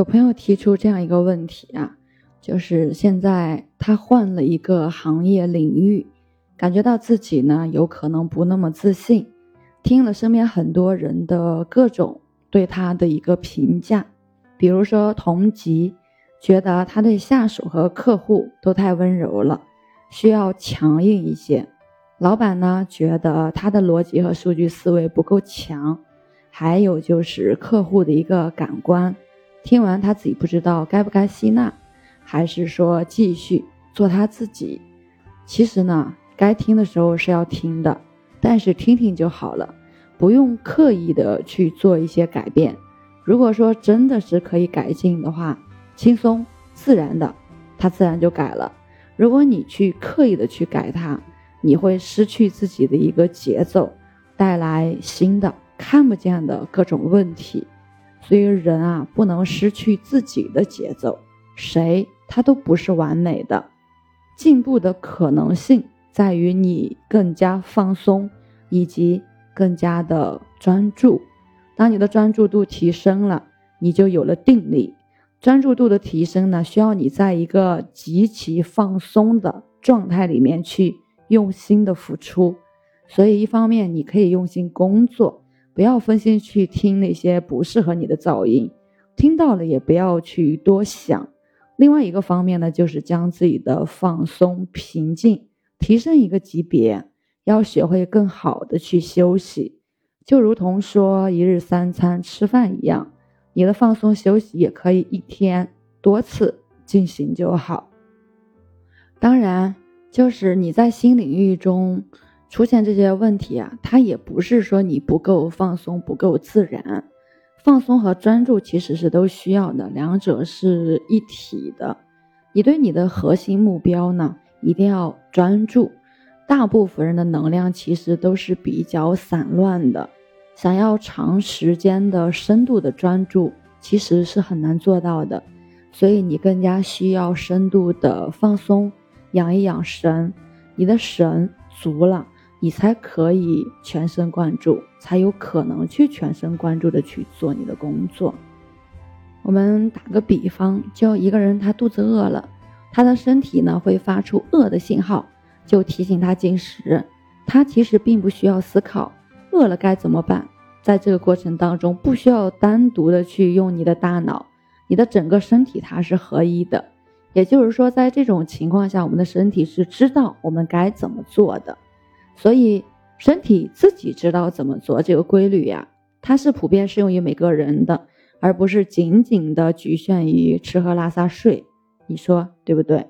有朋友提出这样一个问题啊，就是现在他换了一个行业领域，感觉到自己呢有可能不那么自信，听了身边很多人的各种对他的一个评价，比如说同级觉得他对下属和客户都太温柔了，需要强硬一些；老板呢觉得他的逻辑和数据思维不够强，还有就是客户的一个感官。听完他自己不知道该不该吸纳，还是说继续做他自己。其实呢，该听的时候是要听的，但是听听就好了，不用刻意的去做一些改变。如果说真的是可以改进的话，轻松自然的，他自然就改了。如果你去刻意的去改它，你会失去自己的一个节奏，带来新的看不见的各种问题。所以人啊，不能失去自己的节奏。谁他都不是完美的，进步的可能性在于你更加放松，以及更加的专注。当你的专注度提升了，你就有了定力。专注度的提升呢，需要你在一个极其放松的状态里面去用心的付出。所以一方面你可以用心工作。不要分心去听那些不适合你的噪音，听到了也不要去多想。另外一个方面呢，就是将自己的放松、平静提升一个级别，要学会更好的去休息。就如同说一日三餐吃饭一样，你的放松休息也可以一天多次进行就好。当然，就是你在新领域中。出现这些问题啊，它也不是说你不够放松、不够自然。放松和专注其实是都需要的，两者是一体的。你对你的核心目标呢，一定要专注。大部分人的能量其实都是比较散乱的，想要长时间的深度的专注，其实是很难做到的。所以你更加需要深度的放松，养一养神，你的神足了。你才可以全神贯注，才有可能去全神贯注的去做你的工作。我们打个比方，就一个人他肚子饿了，他的身体呢会发出饿的信号，就提醒他进食。他其实并不需要思考饿了该怎么办，在这个过程当中不需要单独的去用你的大脑，你的整个身体它是合一的。也就是说，在这种情况下，我们的身体是知道我们该怎么做的。所以，身体自己知道怎么做这个规律呀，它是普遍适用于每个人的，而不是仅仅的局限于吃喝拉撒睡。你说对不对？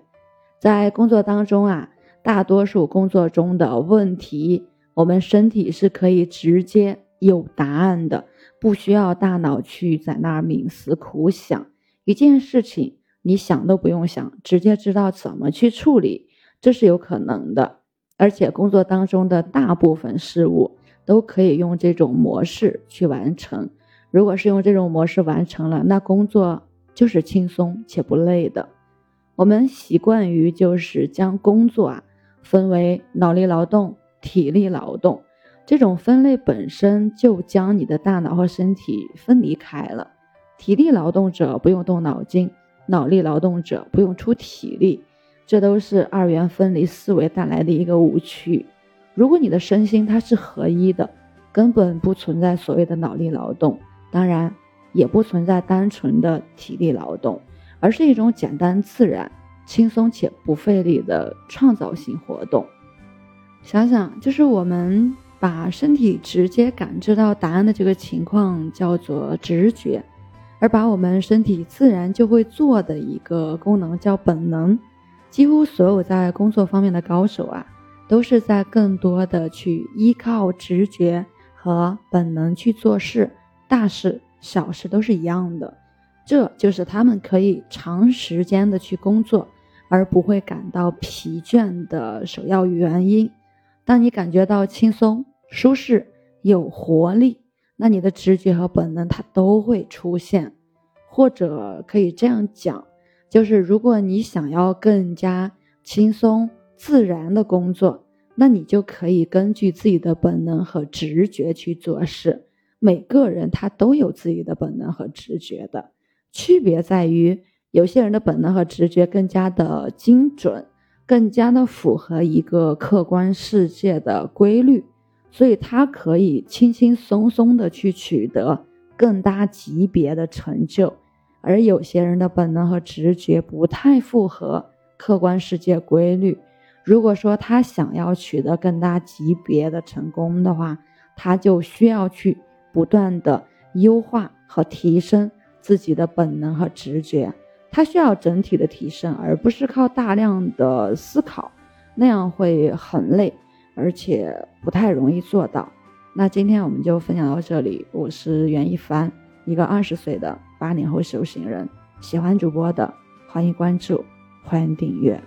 在工作当中啊，大多数工作中的问题，我们身体是可以直接有答案的，不需要大脑去在那儿冥思苦想。一件事情，你想都不用想，直接知道怎么去处理，这是有可能的。而且工作当中的大部分事物都可以用这种模式去完成。如果是用这种模式完成了，那工作就是轻松且不累的。我们习惯于就是将工作啊分为脑力劳动、体力劳动，这种分类本身就将你的大脑和身体分离开了。体力劳动者不用动脑筋，脑力劳动者不用出体力。这都是二元分离思维带来的一个误区。如果你的身心它是合一的，根本不存在所谓的脑力劳动，当然也不存在单纯的体力劳动，而是一种简单自然、轻松且不费力的创造性活动。想想，就是我们把身体直接感知到答案的这个情况叫做直觉，而把我们身体自然就会做的一个功能叫本能。几乎所有在工作方面的高手啊，都是在更多的去依靠直觉和本能去做事，大事小事都是一样的。这就是他们可以长时间的去工作，而不会感到疲倦的首要原因。当你感觉到轻松、舒适、有活力，那你的直觉和本能它都会出现，或者可以这样讲。就是如果你想要更加轻松自然的工作，那你就可以根据自己的本能和直觉去做事。每个人他都有自己的本能和直觉的，区别在于，有些人的本能和直觉更加的精准，更加的符合一个客观世界的规律，所以他可以轻轻松松的去取得更大级别的成就。而有些人的本能和直觉不太符合客观世界规律。如果说他想要取得更大级别的成功的话，他就需要去不断的优化和提升自己的本能和直觉，他需要整体的提升，而不是靠大量的思考，那样会很累，而且不太容易做到。那今天我们就分享到这里，我是袁一凡，一个二十岁的八零后修行人，喜欢主播的欢迎关注，欢迎订阅。